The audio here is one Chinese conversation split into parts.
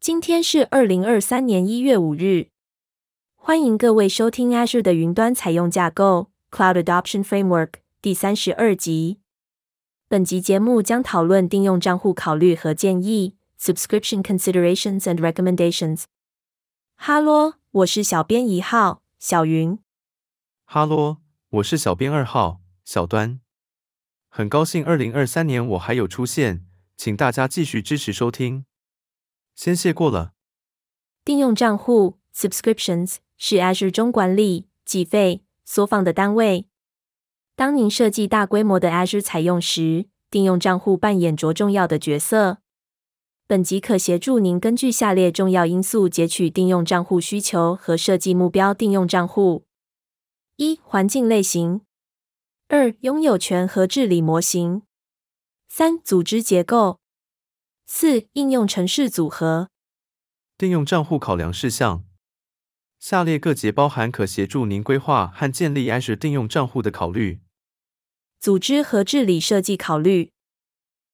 今天是二零二三年一月五日。欢迎各位收听 Azure 的云端采用架构 Cloud Adoption Framework 第三十二集。本集节目将讨论订用账户考虑和建议 Subscription Considerations and Recommendations。哈喽，我是小编一号小云。哈喽，我是小编二号小端。很高兴二零二三年我还有出现，请大家继续支持收听。先谢过了。订用账户 Subscriptions 是 Azure 中管理、计费、缩放的单位。当您设计大规模的 Azure 采用时，订用账户扮演着重要的角色。本集可协助您根据下列重要因素截取订用账户需求和设计目标订用账户：一、环境类型；二、拥有权和治理模型；三、组织结构。四、应用程式组合。定用账户考量事项：下列各节包含可协助您规划和建立 Azure 定用账户的考虑。组织和治理设计考虑：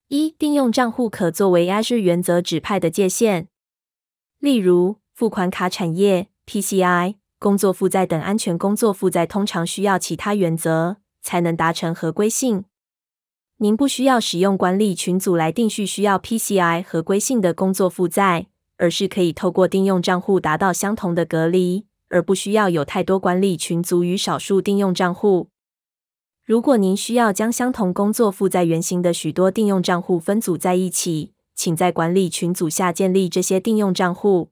一、定用账户可作为 Azure 原则指派的界限，例如付款卡产业、PCI、工作负载等安全工作负载通常需要其他原则才能达成合规性。您不需要使用管理群组来定序需要 PCI 合规性的工作负载，而是可以透过定用账户达到相同的隔离，而不需要有太多管理群组与少数定用账户。如果您需要将相同工作负载原型的许多定用账户分组在一起，请在管理群组下建立这些定用账户。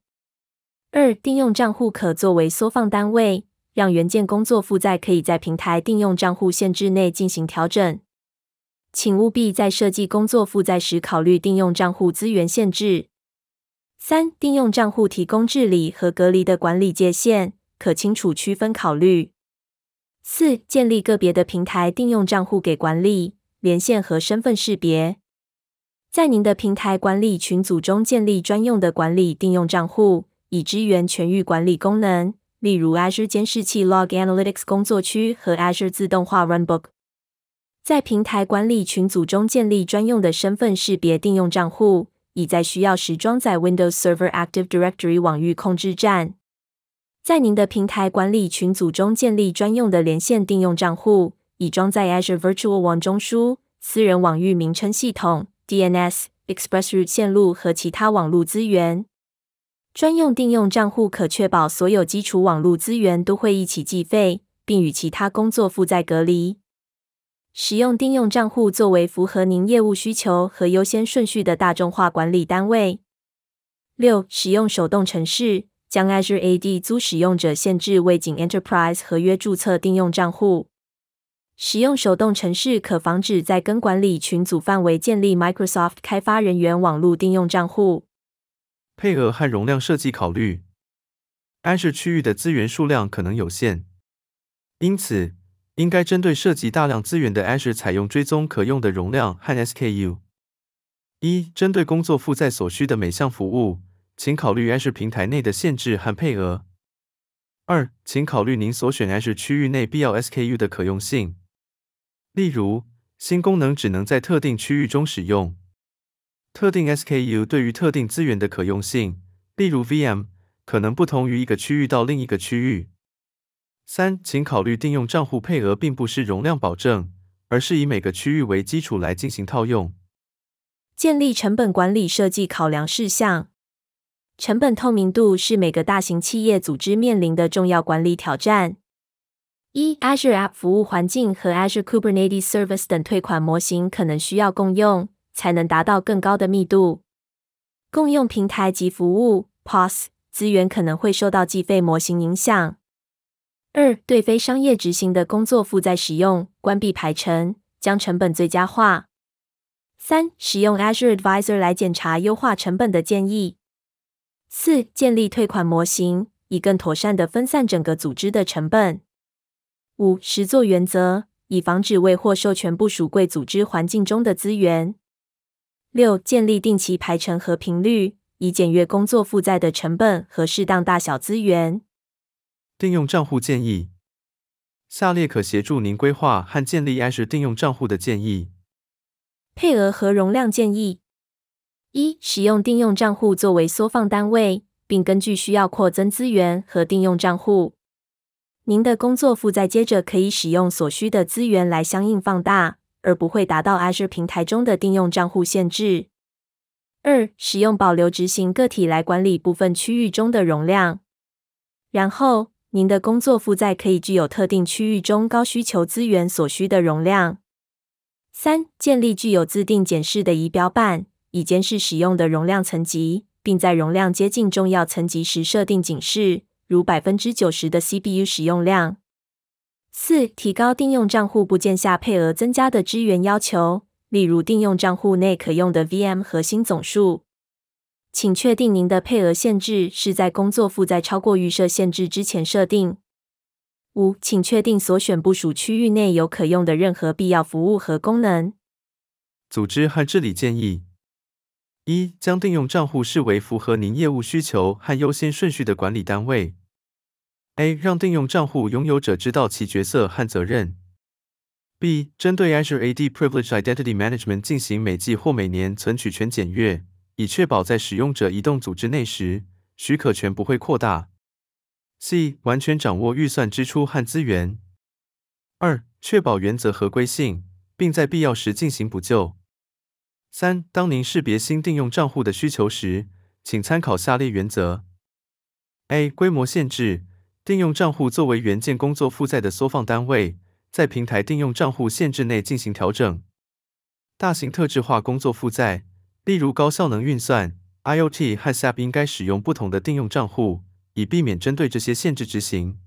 二、定用账户可作为缩放单位，让元件工作负载可以在平台定用账户限制内进行调整。请务必在设计工作负载时考虑定用账户资源限制。三、定用账户提供治理和隔离的管理界限，可清楚区分考虑。四、建立个别的平台定用账户给管理、连线和身份识别。在您的平台管理群组中建立专用的管理定用账户，以支援全域管理功能，例如 Azure 监视器 Log Analytics 工作区和 Azure 自动化 Runbook。在平台管理群组中建立专用的身份识别定用账户，以在需要时装载 Windows Server Active Directory 网域控制站。在您的平台管理群组中建立专用的连线定用账户，以装载 Azure Virtual WAN 中枢、私人网域名称系统 DNS、ExpressRoute 线路和其他网络资源。专用定用账户可确保所有基础网络资源都会一起计费，并与其他工作负载隔离。使用定用账户作为符合您业务需求和优先顺序的大众化管理单位。六、使用手动程式，将 Azure AD 租使用者限制为仅 Enterprise 合约注册定用账户。使用手动程式可防止在根管理群组范围建立 Microsoft 开发人员网络订用账户。配额和容量设计考虑：Azure 区域的资源数量可能有限，因此，应该针对涉及大量资源的 Azure 采用追踪可用的容量和 SKU。一、针对工作负载所需的每项服务，请考虑 Azure 平台内的限制和配额。二、请考虑您所选 Azure 区域内必要 SKU 的可用性。例如，新功能只能在特定区域中使用。特定 SKU 对于特定资源的可用性，例如 VM，可能不同于一个区域到另一个区域。三，请考虑定用账户配额并不是容量保证，而是以每个区域为基础来进行套用。建立成本管理设计考量事项。成本透明度是每个大型企业组织面临的重要管理挑战。一，Azure App 服务环境和 Azure Kubernetes Service 等退款模型可能需要共用，才能达到更高的密度。共用平台及服务 POS 资源可能会受到计费模型影响。二、对非商业执行的工作负载使用关闭排程，将成本最佳化。三、使用 Azure Advisor 来检查优化成本的建议。四、建立退款模型，以更妥善地分散整个组织的成本。五、实作原则，以防止未获授权部署贵组织环境中的资源。六、建立定期排程和频率，以检阅工作负载的成本和适当大小资源。定用账户建议：下列可协助您规划和建立 Azure 定用账户的建议。配额和容量建议：一、使用定用账户作为缩放单位，并根据需要扩增资源和定用账户。您的工作负载接着可以使用所需的资源来相应放大，而不会达到 Azure 平台中的定用账户限制。二、使用保留执行个体来管理部分区域中的容量，然后您的工作负载可以具有特定区域中高需求资源所需的容量。三、建立具有自定检视的仪表板，以监视使用的容量层级，并在容量接近重要层级时设定警示，如百分之九十的 CPU 使用量。四、提高定用账户部件下配额增加的支援要求。例如，定用账户内可用的 VM 核心总数，请确定您的配额限制是在工作负载超过预设限制之前设定。五，请确定所选部署区域内有可用的任何必要服务和功能。组织和治理建议：一，将定用账户视为符合您业务需求和优先顺序的管理单位。A，让定用账户拥有者知道其角色和责任。B. 针对 Azure AD Privilege Identity Management 进行每季或每年存取权检阅，以确保在使用者移动组织内时，许可权不会扩大。C. 完全掌握预算支出和资源。二、确保原则合规性，并在必要时进行补救。三、当您识别新定用账户的需求时，请参考下列原则：A. 规模限制，定用账户作为元件工作负载的缩放单位。在平台定用账户限制内进行调整。大型特质化工作负载，例如高效能运算、IoT 和 SAP，应该使用不同的定用账户，以避免针对这些限制执行。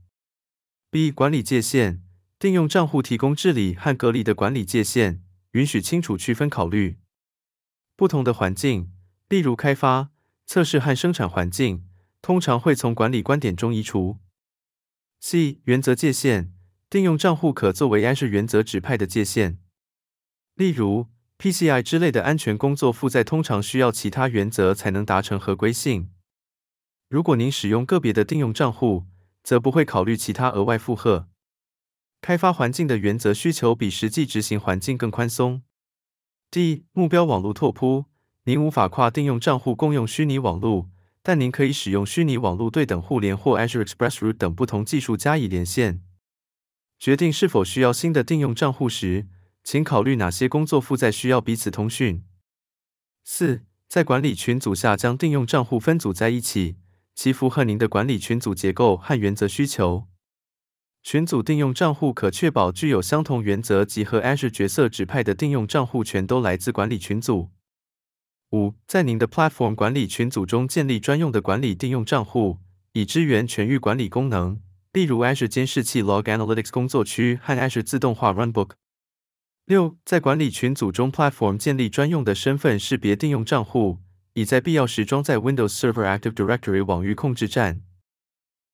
B. 管理界限，定用账户提供治理和隔离的管理界限，允许清楚区分考虑。不同的环境，例如开发、测试和生产环境，通常会从管理观点中移除。C. 原则界限。定用账户可作为 Azure 原则指派的界限，例如 PCI 之类的安全工作负载通常需要其他原则才能达成合规性。如果您使用个别的定用账户，则不会考虑其他额外负荷。开发环境的原则需求比实际执行环境更宽松。D 目标网络拓扑，您无法跨定用账户共用虚拟网络，但您可以使用虚拟网络对等互联或 Azure ExpressRoute 等不同技术加以连线。决定是否需要新的定用账户时，请考虑哪些工作负载需要彼此通讯。四，在管理群组下将定用账户分组在一起，其符合您的管理群组结构和原则需求。群组定用账户可确保具有相同原则及和 Azure 角色指派的定用账户全都来自管理群组。五，在您的 Platform 管理群组中建立专用的管理定用账户，以支援全域管理功能。例如 Azure 监视器 Log Analytics 工作区和 Azure 自动化 Runbook。六，在管理群组中，Platform 建立专用的身份识别定用账户，以在必要时装在 Windows Server Active Directory 网域控制站。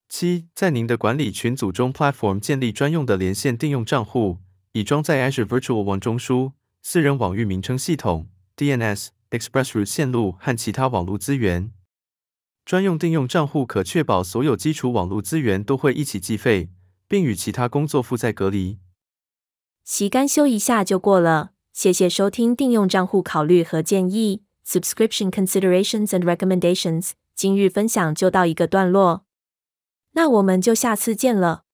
七，在您的管理群组中，Platform 建立专用的连线定用账户，以装在 Azure Virtual One 中枢、私人网域名称系统 DNS、ExpressRoute 线路和其他网络资源。专用定用账户可确保所有基础网络资源都会一起计费，并与其他工作负载隔离。习干修一下就过了。谢谢收听定用账户考虑和建议 （Subscription Considerations and Recommendations）。今日分享就到一个段落，那我们就下次见了。